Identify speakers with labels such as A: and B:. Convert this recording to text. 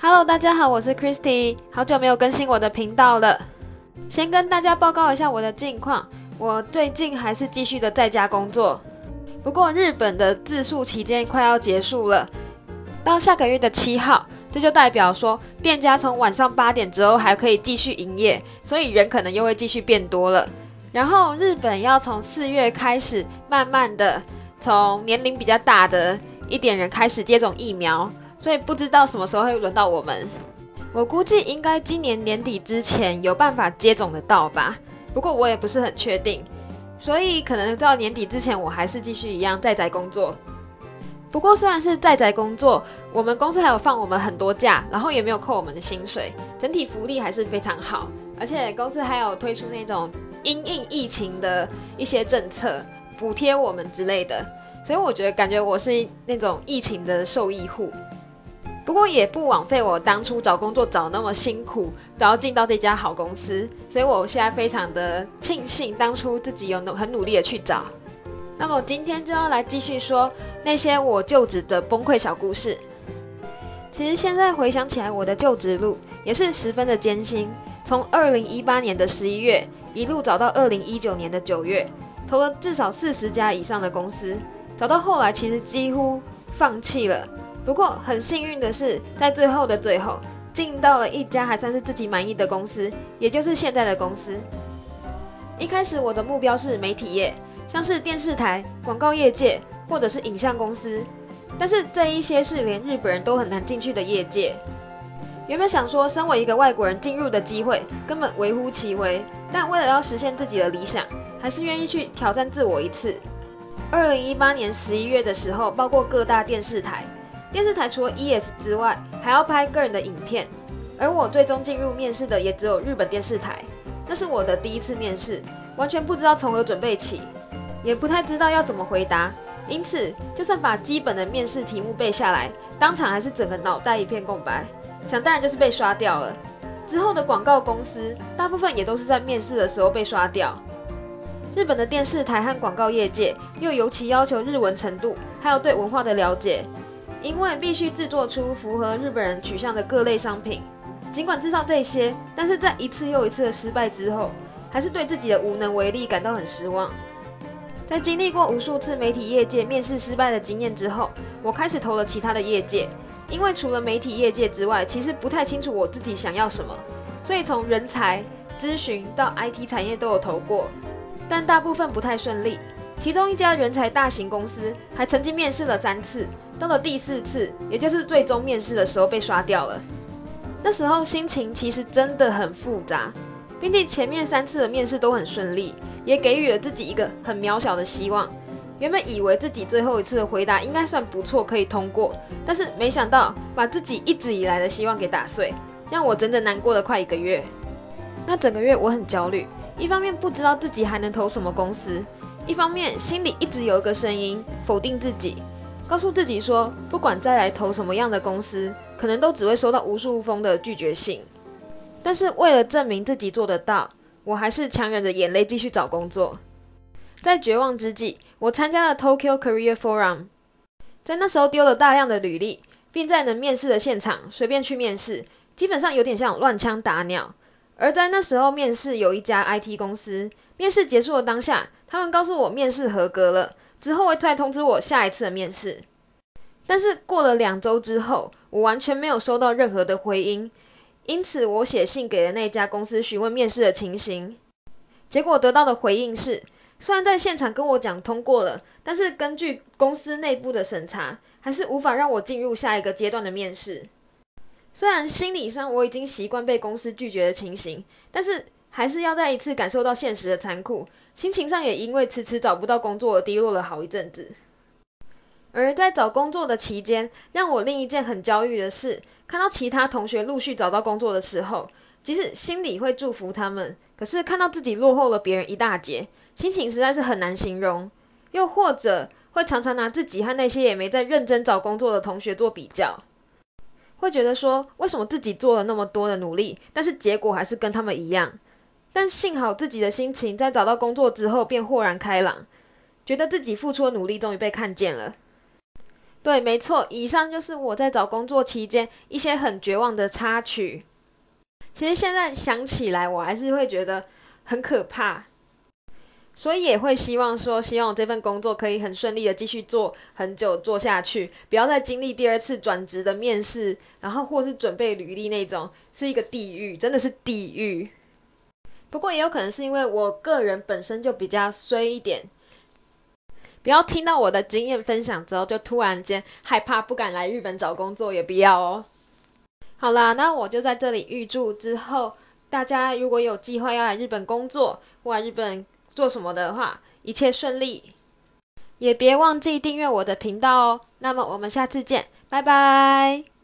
A: Hello，大家好，我是 Christy，好久没有更新我的频道了。先跟大家报告一下我的近况，我最近还是继续的在家工作。不过日本的自述期间快要结束了，到下个月的七号，这就代表说店家从晚上八点之后还可以继续营业，所以人可能又会继续变多了。然后日本要从四月开始，慢慢的从年龄比较大的一点人开始接种疫苗，所以不知道什么时候会轮到我们。我估计应该今年年底之前有办法接种得到吧，不过我也不是很确定，所以可能到年底之前我还是继续一样在宅工作。不过虽然是在宅工作，我们公司还有放我们很多假，然后也没有扣我们的薪水，整体福利还是非常好，而且公司还有推出那种。因应疫情的一些政策，补贴我们之类的，所以我觉得感觉我是那种疫情的受益户。不过也不枉费我当初找工作找那么辛苦，然后进到这家好公司，所以我现在非常的庆幸当初自己有努很努力的去找。那么今天就要来继续说那些我就职的崩溃小故事。其实现在回想起来，我的就职路也是十分的艰辛。从二零一八年的十一月一路找到二零一九年的九月，投了至少四十家以上的公司，找到后来其实几乎放弃了。不过很幸运的是，在最后的最后，进到了一家还算是自己满意的公司，也就是现在的公司。一开始我的目标是媒体业，像是电视台、广告业界或者是影像公司，但是这一些是连日本人都很难进去的业界。原本想说，身为一个外国人进入的机会根本微乎其微，但为了要实现自己的理想，还是愿意去挑战自我一次。二零一八年十一月的时候，包括各大电视台，电视台除了 ES 之外，还要拍个人的影片，而我最终进入面试的也只有日本电视台。那是我的第一次面试，完全不知道从何准备起，也不太知道要怎么回答，因此就算把基本的面试题目背下来，当场还是整个脑袋一片空白。想当然就是被刷掉了。之后的广告公司大部分也都是在面试的时候被刷掉。日本的电视台和广告业界又尤其要求日文程度，还有对文化的了解，因为必须制作出符合日本人取向的各类商品。尽管知道这些，但是在一次又一次的失败之后，还是对自己的无能为力感到很失望。在经历过无数次媒体业界面试失败的经验之后，我开始投了其他的业界。因为除了媒体业界之外，其实不太清楚我自己想要什么，所以从人才咨询到 IT 产业都有投过，但大部分不太顺利。其中一家人才大型公司还曾经面试了三次，到了第四次，也就是最终面试的时候被刷掉了。那时候心情其实真的很复杂，毕竟前面三次的面试都很顺利，也给予了自己一个很渺小的希望。原本以为自己最后一次的回答应该算不错，可以通过，但是没想到把自己一直以来的希望给打碎，让我整整难过了快一个月。那整个月我很焦虑，一方面不知道自己还能投什么公司，一方面心里一直有一个声音否定自己，告诉自己说不管再来投什么样的公司，可能都只会收到无数封的拒绝信。但是为了证明自己做得到，我还是强忍着眼泪继续找工作。在绝望之际，我参加了 Tokyo Career Forum，在那时候丢了大量的履历，并在能面试的现场随便去面试，基本上有点像乱枪打鸟。而在那时候面试有一家 IT 公司，面试结束的当下，他们告诉我面试合格了，之后会再通知我下一次的面试。但是过了两周之后，我完全没有收到任何的回音，因此我写信给了那家公司询问面试的情形，结果得到的回应是。虽然在现场跟我讲通过了，但是根据公司内部的审查，还是无法让我进入下一个阶段的面试。虽然心理上我已经习惯被公司拒绝的情形，但是还是要再一次感受到现实的残酷。心情上也因为迟迟找不到工作而低落了好一阵子。而在找工作的期间，让我另一件很焦虑的事，看到其他同学陆续找到工作的时候，即使心里会祝福他们，可是看到自己落后了别人一大截。心情实在是很难形容，又或者会常常拿自己和那些也没在认真找工作的同学做比较，会觉得说为什么自己做了那么多的努力，但是结果还是跟他们一样。但幸好自己的心情在找到工作之后便豁然开朗，觉得自己付出的努力终于被看见了。对，没错，以上就是我在找工作期间一些很绝望的插曲。其实现在想起来，我还是会觉得很可怕，所以也会希望说，希望我这份工作可以很顺利的继续做很久做下去，不要再经历第二次转职的面试，然后或是准备履历那种，是一个地狱，真的是地狱。不过也有可能是因为我个人本身就比较衰一点，不要听到我的经验分享之后就突然间害怕不敢来日本找工作，也不要哦。好啦，那我就在这里预祝之后大家如果有计划要来日本工作或来日本做什么的话，一切顺利。也别忘记订阅我的频道哦。那么我们下次见，拜拜。